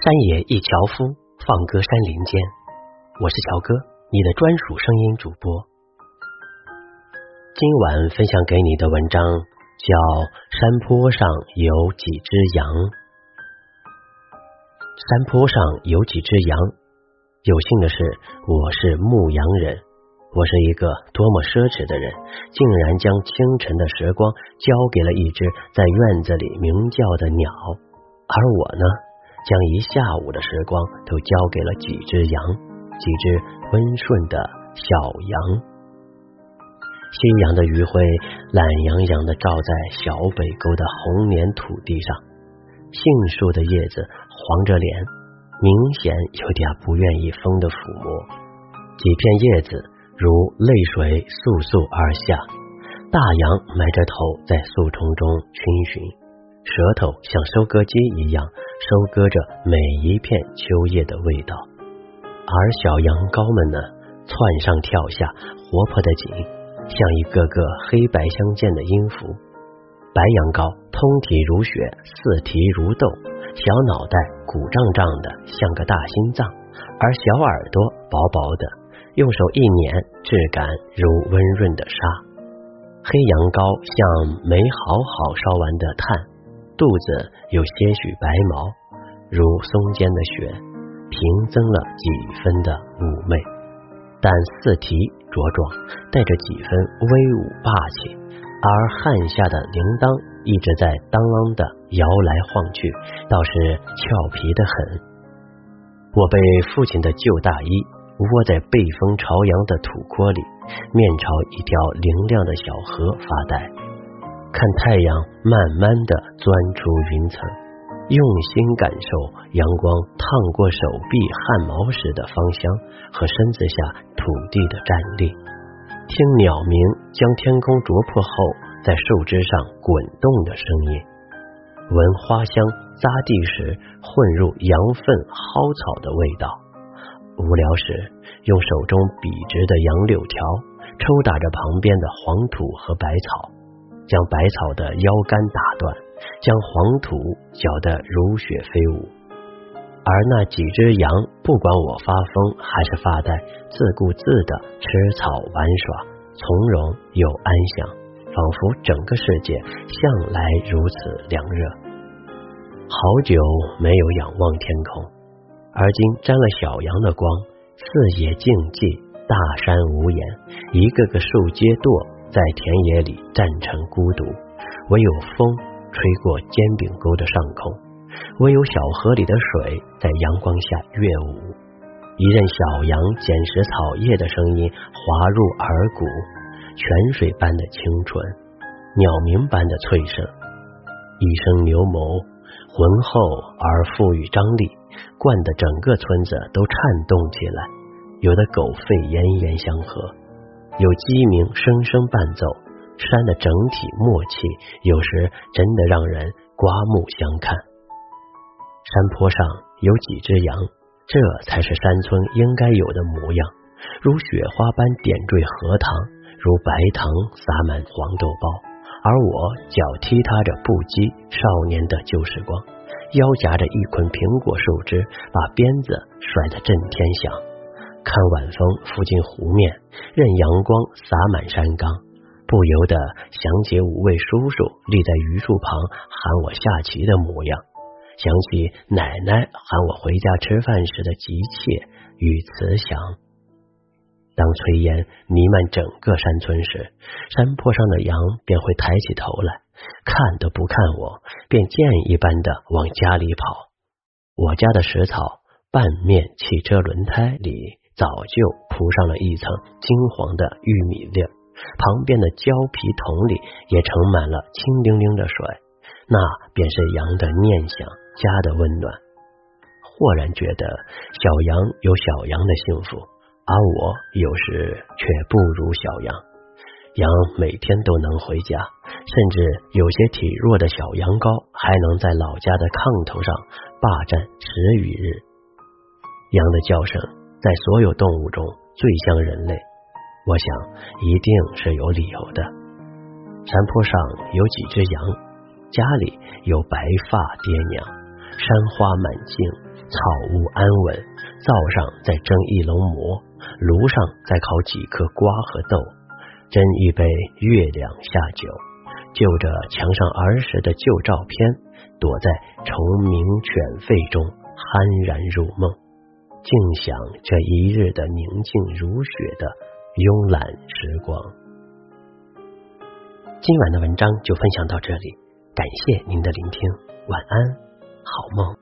山野一樵夫，放歌山林间。我是乔哥，你的专属声音主播。今晚分享给你的文章叫《山坡上有几只羊》。山坡上有几只羊？有幸的是，我是牧羊人。我是一个多么奢侈的人，竟然将清晨的时光交给了一只在院子里鸣叫的鸟，而我呢？将一下午的时光都交给了几只羊，几只温顺的小羊。夕阳的余晖懒洋洋的照在小北沟的红黏土地上，杏树的叶子黄着脸，明显有点不愿意风的抚摸。几片叶子如泪水簌簌而下，大羊埋着头在树丛中逡巡，舌头像收割机一样。收割着每一片秋叶的味道，而小羊羔们呢，窜上跳下，活泼的紧，像一个个黑白相间的音符。白羊羔通体如雪，四蹄如豆，小脑袋鼓胀胀的，像个大心脏，而小耳朵薄薄的，用手一捻，质感如温润的沙。黑羊羔像没好好烧完的炭。肚子有些许白毛，如松间的雪，平增了几分的妩媚。但四蹄茁壮，带着几分威武霸气。而汗下的铃铛一直在当啷的摇来晃去，倒是俏皮的很。我被父亲的旧大衣窝在背风朝阳的土坡里，面朝一条明亮的小河发呆。看太阳慢慢的钻出云层，用心感受阳光烫过手臂汗毛时的芳香和身子下土地的站立，听鸟鸣将天空啄破后在树枝上滚动的声音，闻花香扎地时混入羊粪蒿草的味道。无聊时用手中笔直的杨柳条抽打着旁边的黄土和百草。将百草的腰杆打断，将黄土搅得如雪飞舞，而那几只羊不管我发疯还是发呆，自顾自的吃草玩耍，从容又安详，仿佛整个世界向来如此凉热。好久没有仰望天空，而今沾了小羊的光，四野静寂，大山无言，一个个树阶垛。在田野里站成孤独，唯有风吹过煎饼沟的上空，唯有小河里的水在阳光下跃舞。一任小羊捡拾草叶的声音滑入耳骨，泉水般的清纯，鸟鸣般的脆声。一声牛哞，浑厚而富于张力，灌得整个村子都颤动起来，有的狗吠咽咽相和。有鸡鸣声声伴奏，山的整体默契，有时真的让人刮目相看。山坡上有几只羊，这才是山村应该有的模样，如雪花般点缀荷塘，如白糖洒满黄豆包。而我脚踢踏着不羁少年的旧时光，腰夹着一捆苹果树枝，把鞭子甩得震天响。看晚风拂进湖面，任阳光洒满山岗，不由得想起五位叔叔立在榆树旁喊我下棋的模样，想起奶奶喊我回家吃饭时的急切与慈祥。当炊烟弥漫整个山村时，山坡上的羊便会抬起头来，看都不看我，便箭一般的往家里跑。我家的石草半面汽车轮胎里。早就铺上了一层金黄的玉米粒儿，旁边的胶皮桶里也盛满了清灵灵的水，那便是羊的念想，家的温暖。豁然觉得小羊有小羊的幸福，而我有时却不如小羊。羊每天都能回家，甚至有些体弱的小羊羔还能在老家的炕头上霸占十余日。羊的叫声。在所有动物中最像人类，我想一定是有理由的。山坡上有几只羊，家里有白发爹娘，山花满径，草屋安稳，灶上再蒸一笼馍，炉上再烤几颗瓜和豆，斟一杯月亮下酒，就着墙上儿时的旧照片，躲在虫鸣犬吠中酣然入梦，静享这一日的宁静如雪的慵懒时光。今晚的文章就分享到这里，感谢您的聆听，晚安，好梦。